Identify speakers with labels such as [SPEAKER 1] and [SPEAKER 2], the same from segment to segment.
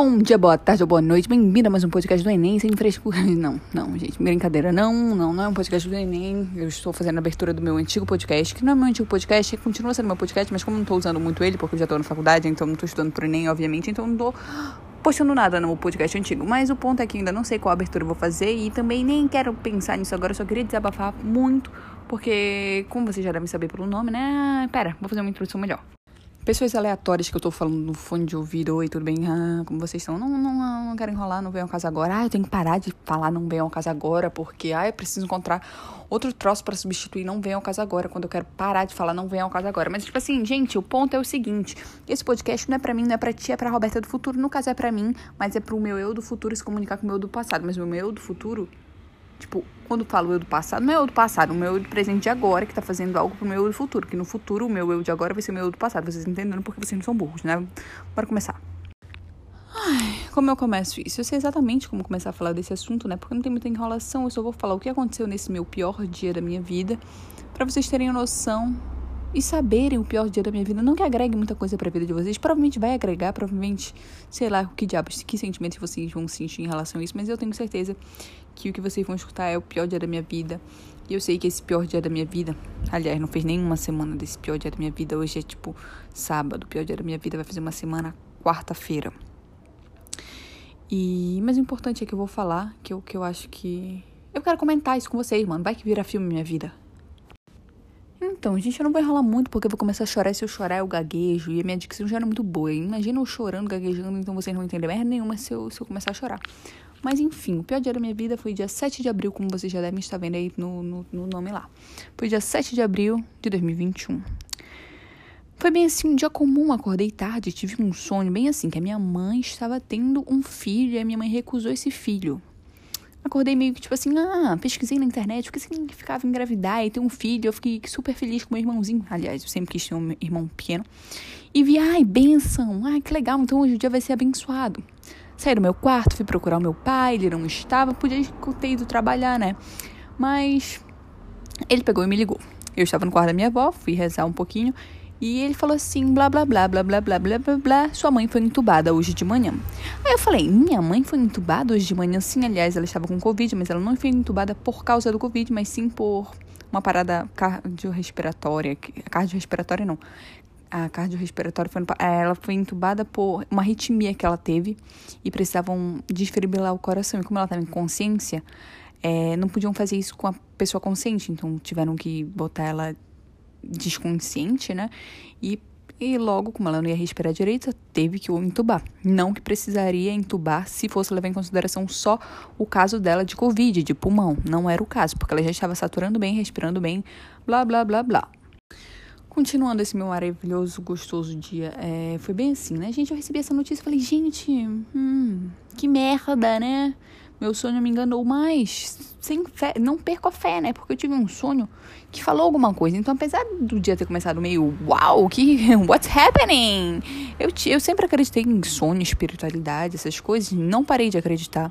[SPEAKER 1] Bom dia, boa tarde ou boa noite, bem-vindo a mais um podcast do Enem sem frescura. Não, não, gente, brincadeira, não, não, não é um podcast do Enem. Eu estou fazendo a abertura do meu antigo podcast, que não é meu antigo podcast, continua sendo meu podcast, mas como não estou usando muito ele, porque eu já estou na faculdade, então não estou estudando pro Enem, obviamente, então não estou postando nada no podcast antigo. Mas o ponto é que ainda não sei qual abertura eu vou fazer e também nem quero pensar nisso agora, eu só queria desabafar muito, porque, como vocês já devem saber pelo nome, né? Ah, pera, vou fazer uma introdução melhor pessoas aleatórias que eu tô falando no fone de ouvido, oi, tudo bem? Ah, como vocês estão? Não, não, não, não quero enrolar, não venham ao caso agora. Ah, eu tenho que parar de falar não venham ao caso agora, porque, ah, eu preciso encontrar outro troço para substituir não venham ao caso agora, quando eu quero parar de falar não venham ao caso agora. Mas, tipo assim, gente, o ponto é o seguinte, esse podcast não é para mim, não é pra ti, é pra Roberta do futuro. No caso é para mim, mas é pro meu eu do futuro se comunicar com o meu eu do passado. Mas o meu eu do futuro Tipo, quando falo eu do passado, não é eu do passado, o meu eu do presente de agora que tá fazendo algo pro meu eu do futuro. Que no futuro o meu eu de agora vai ser o meu eu do passado. Vocês entendendo porque vocês não são burros, né? Bora começar. Ai, como eu começo isso? Eu sei exatamente como começar a falar desse assunto, né? Porque não tem muita enrolação, eu só vou falar o que aconteceu nesse meu pior dia da minha vida, para vocês terem noção e saberem o pior dia da minha vida. Não que agregue muita coisa pra vida de vocês, provavelmente vai agregar, provavelmente, sei lá, que diabos, que sentimentos vocês vão sentir em relação a isso, mas eu tenho certeza que o que vocês vão escutar é o pior dia da minha vida. E eu sei que esse pior dia da minha vida, aliás, não fez nenhuma semana desse pior dia da minha vida, hoje é tipo sábado, o pior dia da minha vida vai fazer uma semana quarta-feira. E, mas o importante é que eu vou falar, que eu, que eu acho que. Eu quero comentar isso com vocês, mano. Vai que vira filme minha vida. Então, gente, eu não vou enrolar muito porque eu vou começar a chorar. Se eu chorar, eu gaguejo. E a minha dicção já era muito boa. Imagina eu chorando, gaguejando, então vocês não vão entender merda nenhuma se eu, se eu começar a chorar. Mas enfim, o pior dia da minha vida foi dia 7 de abril, como vocês já devem estar vendo aí no, no, no nome lá. Foi dia 7 de abril de 2021. Foi bem assim, um dia comum, acordei tarde, tive um sonho bem assim, que a minha mãe estava tendo um filho e a minha mãe recusou esse filho. Acordei meio que tipo assim, ah, pesquisei na internet o que significava engravidar e ter um filho. Eu fiquei super feliz com meu irmãozinho. Aliás, eu sempre quis ter um irmão pequeno. E vi, ai, benção, ai, que legal, então hoje o dia vai ser abençoado. Saí do meu quarto, fui procurar o meu pai, ele não estava, podia ter ido trabalhar, né? Mas ele pegou e me ligou. Eu estava no quarto da minha avó, fui rezar um pouquinho e ele falou assim, blá blá blá blá blá blá blá blá blá, sua mãe foi entubada hoje de manhã. Aí eu falei, minha mãe foi entubada hoje de manhã? Sim, aliás, ela estava com Covid, mas ela não foi entubada por causa do Covid, mas sim por uma parada cardiorrespiratória. Cardiorrespiratória não a cardiorrespiratória foi é, ela foi entubada por uma arritmia que ela teve e precisavam desfibrilar o coração. E como ela estava em consciência, é, não podiam fazer isso com a pessoa consciente, então tiveram que botar ela desconsciente, né? E, e logo, como ela não ia respirar direito, teve que o entubar. Não que precisaria entubar se fosse levar em consideração só o caso dela de Covid, de pulmão. Não era o caso, porque ela já estava saturando bem, respirando bem, blá, blá, blá, blá. Continuando esse meu maravilhoso, gostoso dia, é, foi bem assim, né? Gente, eu recebi essa notícia e falei, gente, hum, que merda, né? Meu sonho me enganou, mas sem fé, não perco a fé, né? Porque eu tive um sonho que falou alguma coisa. Então, apesar do dia ter começado meio, uau, que, what's happening? Eu, eu sempre acreditei em sonho, espiritualidade, essas coisas, não parei de acreditar.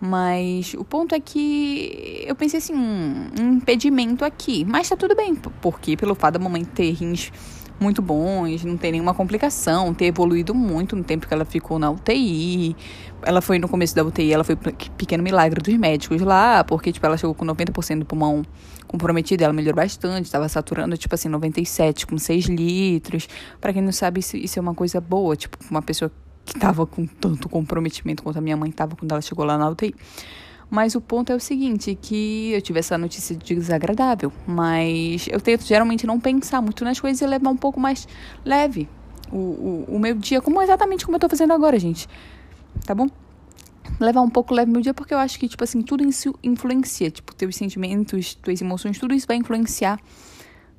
[SPEAKER 1] Mas o ponto é que eu pensei assim, um, um impedimento aqui. Mas tá tudo bem, porque pelo fato da mamãe ter rins muito bons, não ter nenhuma complicação, ter evoluído muito no tempo que ela ficou na UTI. Ela foi no começo da UTI, ela foi pequeno milagre dos médicos lá, porque tipo ela chegou com 90% do pulmão comprometido, ela melhorou bastante, estava saturando tipo assim 97 com 6 litros. Para quem não sabe, isso é uma coisa boa, tipo, uma pessoa que estava com tanto comprometimento quanto a minha mãe estava quando ela chegou lá na UTI. Mas o ponto é o seguinte, que eu tive essa notícia desagradável, mas eu tento geralmente não pensar muito nas coisas e levar um pouco mais leve o, o, o meu dia, como exatamente como eu tô fazendo agora, gente. Tá bom? Levar um pouco leve meu dia, porque eu acho que, tipo assim, tudo isso influencia. Tipo, teus sentimentos, tuas emoções, tudo isso vai influenciar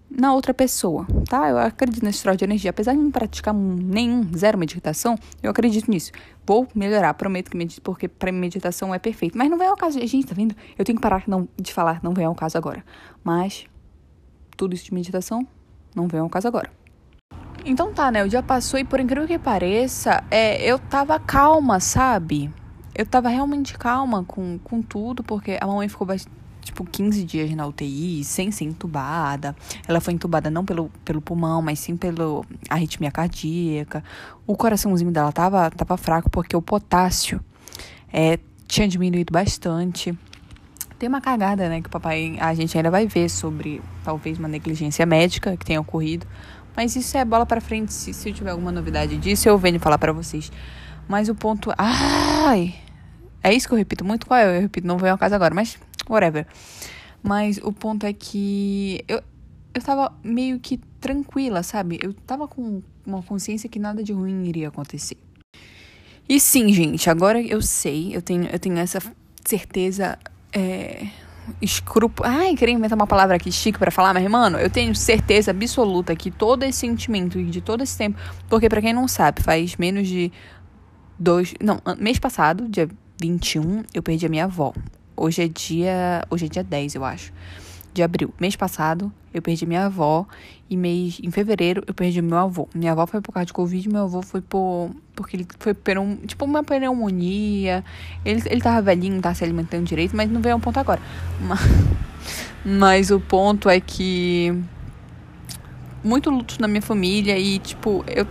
[SPEAKER 1] na outra pessoa, tá? Eu acredito nesse troço de energia. Apesar de não praticar nenhum, zero meditação, eu acredito nisso. Vou melhorar, prometo que medito, porque para meditação é perfeito. Mas não vem ao caso. Gente, tá vendo? Eu tenho que parar não, de falar, não vem ao caso agora. Mas tudo isso de meditação não vem ao caso agora. Então tá, né? O dia passou e por incrível que pareça, é, eu tava calma, sabe? Eu tava realmente calma com, com tudo, porque a mamãe ficou bastante tipo, 15 dias na UTI, sem ser entubada. Ela foi entubada não pelo, pelo pulmão, mas sim pela arritmia cardíaca. O coraçãozinho dela tava, tava fraco porque o potássio é, tinha diminuído bastante. Tem uma cagada, né, que o papai, a gente ainda vai ver sobre talvez uma negligência médica que tenha ocorrido. Mas isso é bola para frente. Se, se eu tiver alguma novidade disso, eu venho falar para vocês. Mas o ponto. Ai! É isso que eu repito muito. Qual é? Eu repito, não veio ao caso agora, mas whatever. Mas o ponto é que eu, eu tava meio que tranquila, sabe? Eu tava com uma consciência que nada de ruim iria acontecer. E sim, gente, agora eu sei, eu tenho, eu tenho essa certeza. É, escrúpulo. Ai, queria inventar uma palavra aqui chique para falar, mas, mano, eu tenho certeza absoluta que todo esse sentimento de todo esse tempo. Porque, para quem não sabe, faz menos de dois. Não, mês passado, dia 21, eu perdi a minha avó. Hoje é dia. Hoje é dia 10, eu acho. De abril. Mês passado, eu perdi minha avó. E mês, em fevereiro, eu perdi meu avô. Minha avó foi por causa de Covid, meu avô foi por. Porque ele foi por um, tipo uma pneumonia. Ele, ele tava velhinho, não tava se alimentando direito, mas não veio um ponto agora. Mas, mas o ponto é que. Muito luto na minha família e, tipo, eu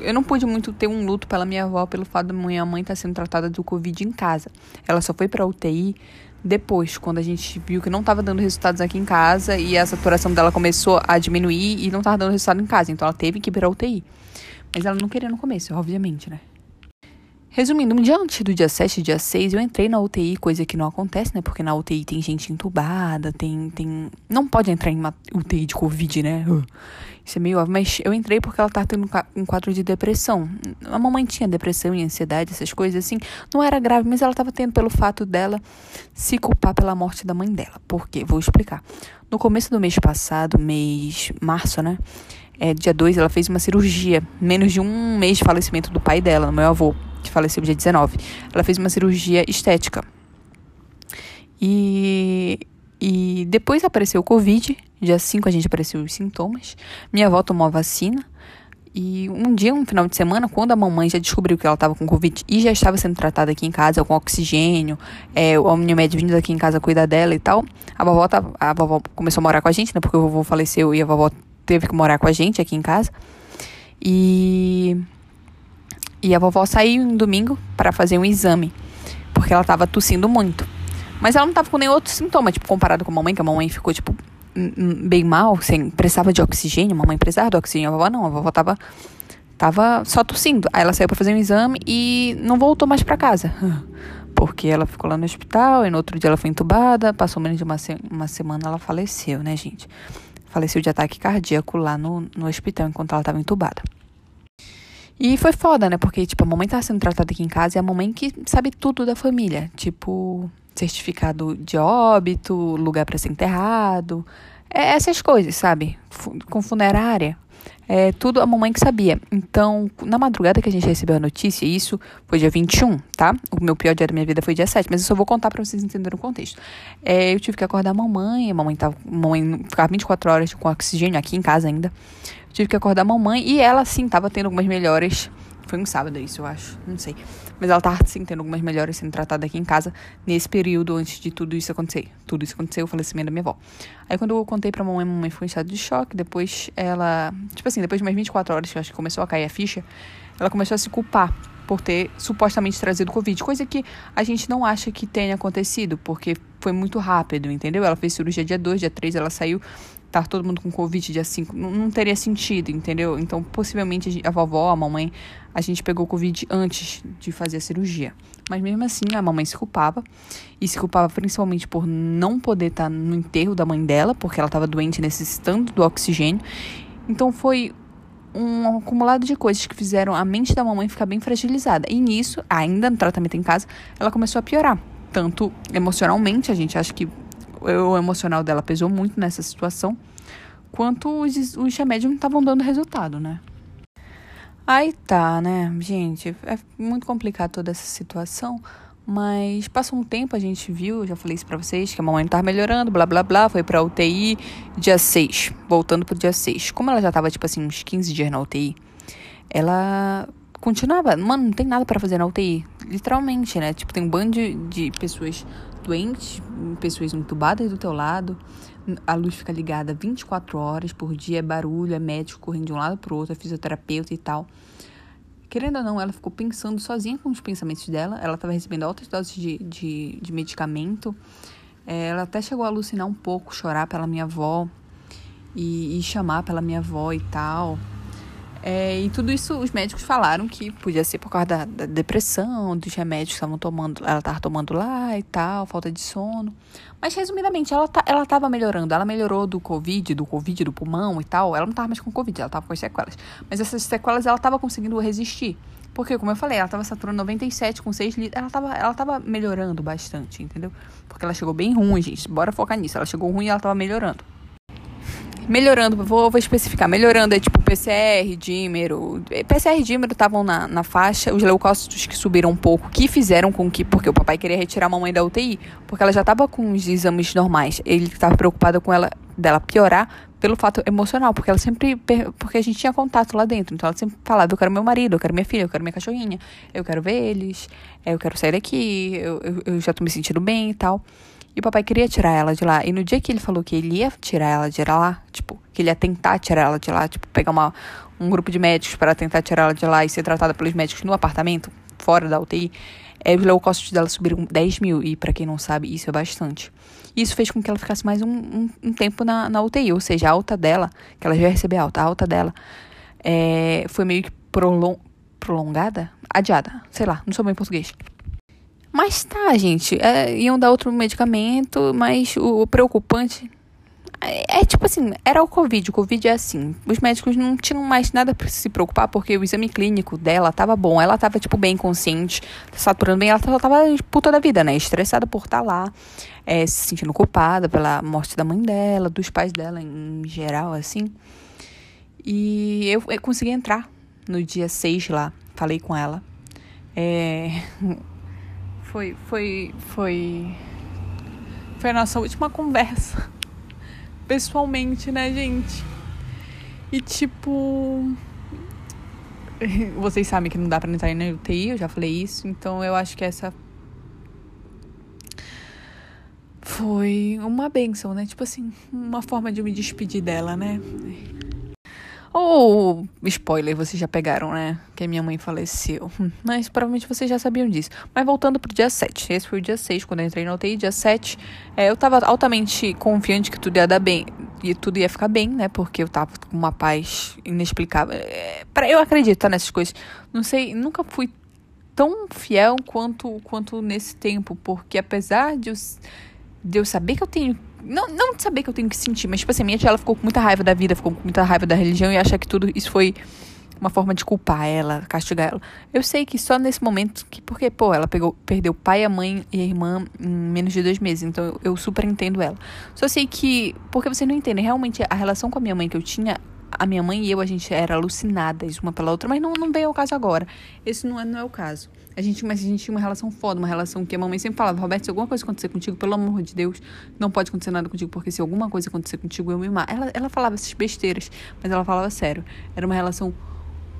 [SPEAKER 1] eu não pude muito ter um luto pela minha avó pelo fato da minha mãe estar tá sendo tratada do Covid em casa. Ela só foi pra UTI depois, quando a gente viu que não estava dando resultados aqui em casa e a saturação dela começou a diminuir e não estava dando resultado em casa. Então ela teve que ir pra UTI. Mas ela não queria no começo, obviamente, né? Resumindo, um dia antes do dia 7 dia 6, eu entrei na UTI, coisa que não acontece, né? Porque na UTI tem gente entubada, tem. tem... Não pode entrar em uma UTI de Covid, né? Isso é meio óbvio. Mas eu entrei porque ela tava tendo um quadro de depressão. A mamãe tinha depressão e ansiedade, essas coisas assim. Não era grave, mas ela tava tendo pelo fato dela se culpar pela morte da mãe dela. Por quê? Vou explicar. No começo do mês passado, mês março, né? É, dia 2, ela fez uma cirurgia. Menos de um mês de falecimento do pai dela, meu avô que faleceu dia 19. Ela fez uma cirurgia estética. E, e depois apareceu o Covid. Dia 5 a gente apareceu os sintomas. Minha avó tomou a vacina. E um dia, um final de semana, quando a mamãe já descobriu que ela estava com Covid e já estava sendo tratada aqui em casa com oxigênio, é, o Omnimed vindo aqui em casa cuidar dela e tal, a vovó, tava, a vovó começou a morar com a gente, né? Porque o vovô faleceu e a vovó teve que morar com a gente aqui em casa. E e a vovó saiu um domingo para fazer um exame, porque ela estava tossindo muito. Mas ela não estava com nenhum outro sintoma, tipo, comparado com a mamãe, que a mamãe ficou, tipo, bem mal, sem, precisava de oxigênio, a mamãe precisava de oxigênio, a vovó não, a vovó tava, tava só tossindo. Aí ela saiu para fazer um exame e não voltou mais para casa. Porque ela ficou lá no hospital, e no outro dia ela foi entubada, passou menos de uma, se uma semana ela faleceu, né, gente? Faleceu de ataque cardíaco lá no, no hospital enquanto ela estava entubada. E foi foda, né? Porque, tipo, a mamãe tava sendo tratada aqui em casa e a mamãe que sabe tudo da família. Tipo, certificado de óbito, lugar para ser enterrado. É, essas coisas, sabe? Com funerária. É tudo a mamãe que sabia. Então, na madrugada que a gente recebeu a notícia, isso foi dia 21, tá? O meu pior dia da minha vida foi dia 7, mas eu só vou contar pra vocês entenderem o contexto. É, eu tive que acordar a mamãe, a mamãe tava. A mamãe ficava 24 horas com oxigênio aqui em casa ainda. Tive que acordar a mamãe e ela, sim, tava tendo algumas melhores. Foi um sábado isso, eu acho. Não sei. Mas ela tava, sim, tendo algumas melhores sendo tratada aqui em casa nesse período antes de tudo isso acontecer. Tudo isso aconteceu, o falecimento da minha avó. Aí quando eu contei pra mamãe, a mamãe ficou em estado de choque. Depois ela. Tipo assim, depois de mais 24 horas que eu acho que começou a cair a ficha, ela começou a se culpar por ter supostamente trazido Covid. Coisa que a gente não acha que tenha acontecido, porque foi muito rápido, entendeu? Ela fez cirurgia dia 2, dia 3, ela saiu tá todo mundo com Covid dia 5, não, não, teria sentido, entendeu? Então, possivelmente a vovó, a mamãe, a gente pegou Covid antes de fazer a cirurgia. Mas mesmo assim, a mamãe se culpava. E se culpava principalmente por não poder estar tá no enterro da mãe dela, porque ela estava doente, necessitando do oxigênio. Então, foi um acumulado de coisas que fizeram a mente da mamãe ficar bem fragilizada. E nisso, ainda no tratamento em casa, ela começou a piorar. Tanto emocionalmente, a gente acha que o emocional dela pesou muito nessa situação, quanto os, os remédios não estavam dando resultado, né? Aí tá, né, gente, é muito complicado toda essa situação, mas passou um tempo, a gente viu, já falei isso pra vocês, que a mamãe não tava melhorando, blá blá blá, foi pra UTI dia 6, voltando pro dia 6. Como ela já tava, tipo assim, uns 15 dias na UTI, ela continuava, mano, não tem nada para fazer na UTI, literalmente, né? Tipo, tem um bando de, de pessoas doentes, pessoas entubadas do teu lado, a luz fica ligada 24 horas por dia, é barulho, é médico correndo de um lado pro outro, é fisioterapeuta e tal. Querendo ou não, ela ficou pensando sozinha com os pensamentos dela. Ela estava recebendo altas doses de, de, de medicamento. É, ela até chegou a alucinar um pouco, chorar pela minha avó e, e chamar pela minha avó e tal. É, e tudo isso os médicos falaram que podia ser por causa da, da depressão, dos remédios que estavam tomando, ela estava tomando lá e tal, falta de sono. Mas resumidamente, ela, tá, ela melhorando. Ela melhorou do Covid, do Covid do pulmão e tal. Ela não tava mais com Covid, ela tava com as sequelas. Mas essas sequelas ela tava conseguindo resistir. Porque, como eu falei, ela tava saturando 97 com 6 litros. Ela tava, ela tava melhorando bastante, entendeu? Porque ela chegou bem ruim, gente. Bora focar nisso. Ela chegou ruim e ela tava melhorando. Melhorando, vou, vou especificar. Melhorando é tipo PCR, dímero. PCR e dímero estavam na, na faixa. Os leucócitos que subiram um pouco, que fizeram com que. Porque o papai queria retirar a mamãe da UTI, porque ela já estava com os exames normais. Ele estava preocupado com ela dela piorar pelo fato emocional, porque ela sempre. Porque a gente tinha contato lá dentro. Então ela sempre falava: eu quero meu marido, eu quero minha filha, eu quero minha cachorrinha, eu quero ver eles, eu quero sair daqui, eu, eu, eu já tô me sentindo bem e tal. E o papai queria tirar ela de lá. E no dia que ele falou que ele ia tirar ela de lá, tipo, que ele ia tentar tirar ela de lá, tipo, pegar uma, um grupo de médicos para tentar tirar ela de lá e ser tratada pelos médicos no apartamento, fora da UTI, é, os leucócitos dela subiram 10 mil. E para quem não sabe, isso é bastante. Isso fez com que ela ficasse mais um, um, um, tempo na, na UTI. Ou seja, a alta dela, que ela já ia receber alta, a alta dela é, foi meio que prolong, prolongada? Adiada. Sei lá, não sou bem português. Mas tá, gente, é, iam dar outro medicamento, mas o, o preocupante é, é, tipo assim, era o Covid. O Covid é assim. Os médicos não tinham mais nada para se preocupar, porque o exame clínico dela tava bom. Ela tava, tipo, bem consciente, saturando bem. Ela tava, tava puta da vida, né? Estressada por estar tá lá, é, se sentindo culpada pela morte da mãe dela, dos pais dela em geral, assim. E eu, eu consegui entrar no dia 6 lá. Falei com ela. É foi, foi, foi, foi a nossa última conversa. Pessoalmente, né, gente? E tipo. Vocês sabem que não dá pra entrar na UTI, eu já falei isso. Então eu acho que essa. Foi uma benção, né? Tipo assim, uma forma de me despedir dela, né? Ou, spoiler, vocês já pegaram, né? Que a minha mãe faleceu. Hum, mas provavelmente vocês já sabiam disso. Mas voltando pro dia 7. Esse foi o dia 6, quando eu entrei na UTI. Dia 7, é, eu tava altamente confiante que tudo ia dar bem. E tudo ia ficar bem, né? Porque eu tava com uma paz inexplicável. É, pra, eu acredito tá, nessas coisas. Não sei, nunca fui tão fiel quanto, quanto nesse tempo. Porque apesar de eu, de eu saber que eu tenho não, não saber que eu tenho que sentir, mas, tipo assim, minha tia ela ficou com muita raiva da vida, ficou com muita raiva da religião e acha que tudo isso foi uma forma de culpar ela, castigar ela. Eu sei que só nesse momento, que porque, pô, ela pegou, perdeu o pai, a mãe e a irmã em menos de dois meses, então eu, eu super entendo ela. Só sei que, porque vocês não entendem, realmente a relação com a minha mãe que eu tinha a minha mãe e eu, a gente era alucinadas uma pela outra, mas não, não veio ao caso agora. Esse não é, não é o caso. A gente, mas a gente tinha uma relação foda, uma relação que a mamãe sempre falava, Roberto, se alguma coisa acontecer contigo, pelo amor de Deus, não pode acontecer nada contigo, porque se alguma coisa acontecer contigo, eu me mato. Ela, ela falava essas besteiras, mas ela falava sério. Era uma relação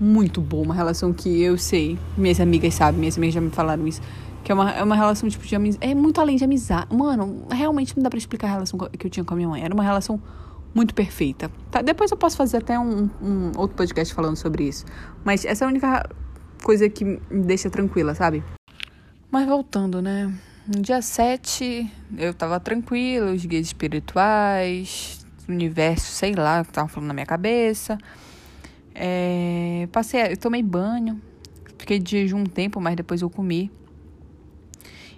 [SPEAKER 1] muito boa, uma relação que eu sei, minhas amigas sabem, minhas amigas já me falaram isso, que é uma, é uma relação tipo de amizade, é muito além de amizade. Mano, realmente não dá pra explicar a relação que eu tinha com a minha mãe. Era uma relação muito perfeita. Tá? Depois eu posso fazer até um, um outro podcast falando sobre isso. Mas essa é a única coisa que me deixa tranquila, sabe? Mas voltando, né? No dia 7, eu tava tranquila, os guias espirituais, universo, sei lá, que tava falando na minha cabeça. É, passei, eu tomei banho, fiquei de jejum um tempo, mas depois eu comi.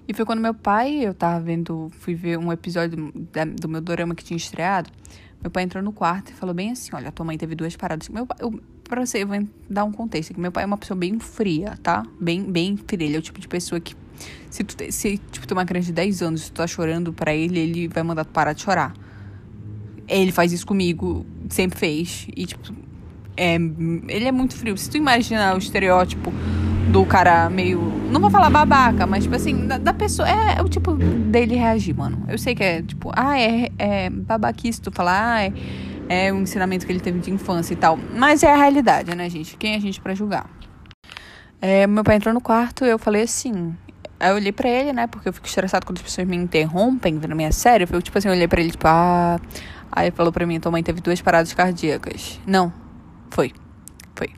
[SPEAKER 1] E foi quando meu pai, eu tava vendo, fui ver um episódio do meu dorama que tinha estreado. Meu pai entrou no quarto e falou bem assim: Olha, tua mãe teve duas paradas. Meu pai, eu, pra você, eu vou dar um contexto aqui. Meu pai é uma pessoa bem fria, tá? Bem, bem fria. Ele é o tipo de pessoa que, se tu se, tipo, tem uma criança de 10 anos e tu tá chorando pra ele, ele vai mandar tu parar de chorar. Ele faz isso comigo, sempre fez. E, tipo, é, ele é muito frio. Se tu imaginar o estereótipo do cara meio. Não vou falar babaca, mas tipo assim, da, da pessoa. É, é, o tipo dele reagir, mano. Eu sei que é tipo, ah, é, é tu falar, ah, é, é um ensinamento que ele teve de infância e tal. Mas é a realidade, né, gente? Quem é a gente para julgar? É, meu pai entrou no quarto eu falei assim. Aí eu olhei pra ele, né? Porque eu fico estressado quando as pessoas me interrompem vendo minha série. Eu, tipo assim, eu olhei pra ele, tipo, ah. Aí ele falou pra mim: tua mãe teve duas paradas cardíacas. Não, foi. Foi.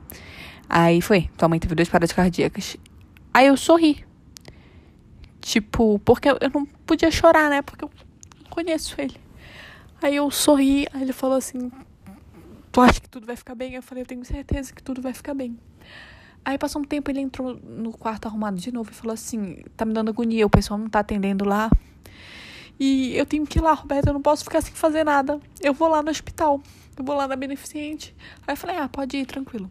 [SPEAKER 1] Aí foi: tua mãe teve duas paradas cardíacas. Aí eu sorri. Tipo, porque eu não podia chorar, né? Porque eu conheço ele. Aí eu sorri, aí ele falou assim: Tu acha que tudo vai ficar bem? Eu falei: Eu tenho certeza que tudo vai ficar bem. Aí passou um tempo, ele entrou no quarto arrumado de novo e falou assim: Tá me dando agonia, o pessoal não tá atendendo lá. E eu tenho que ir lá, Roberto, eu não posso ficar sem fazer nada. Eu vou lá no hospital, eu vou lá na beneficente. Aí eu falei: Ah, pode ir, tranquilo.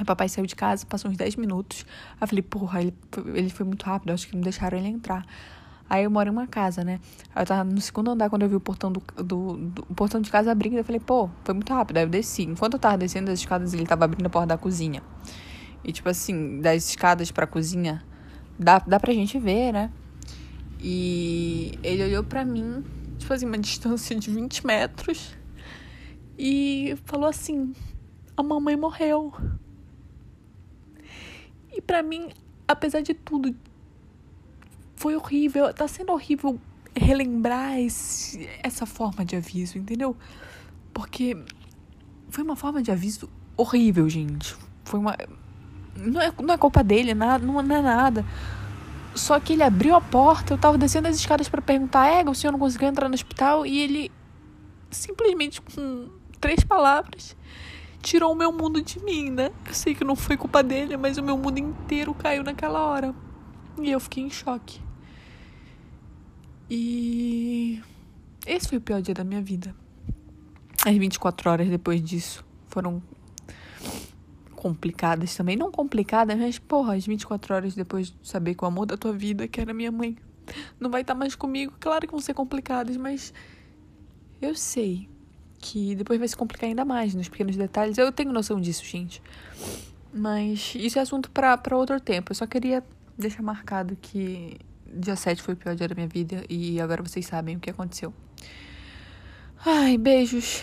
[SPEAKER 1] Aí papai saiu de casa, passou uns 10 minutos. Aí eu falei: Porra, ele, ele foi muito rápido, acho que não deixaram ele entrar. Aí eu moro em uma casa, né? Aí eu tava no segundo andar quando eu vi o portão do, do, do o portão de casa abrindo. Eu falei, pô, foi muito rápido. Aí eu desci. Enquanto eu tava descendo as escadas, ele tava abrindo a porta da cozinha. E, tipo assim, das escadas pra cozinha, dá, dá pra gente ver, né? E ele olhou pra mim, tipo assim, uma distância de 20 metros. E falou assim: A mamãe morreu. E pra mim, apesar de tudo, foi horrível. Tá sendo horrível relembrar esse, essa forma de aviso, entendeu? Porque foi uma forma de aviso horrível, gente. Foi uma. Não é, não é culpa dele, nada, não, não é nada. Só que ele abriu a porta, eu tava descendo as escadas para perguntar, é, o senhor não conseguiu entrar no hospital? E ele simplesmente com três palavras tirou o meu mundo de mim, né? Eu sei que não foi culpa dele, mas o meu mundo inteiro caiu naquela hora. E eu fiquei em choque. E esse foi o pior dia da minha vida. As 24 horas depois disso foram complicadas também. Não complicadas, mas, porra, as 24 horas depois de saber que o amor da tua vida, que era minha mãe, não vai estar mais comigo. Claro que vão ser complicadas, mas eu sei que depois vai se complicar ainda mais nos pequenos detalhes. Eu tenho noção disso, gente. Mas isso é assunto para outro tempo. Eu só queria deixar marcado que dia 7 foi o pior dia da minha vida e agora vocês sabem o que aconteceu. Ai, beijos.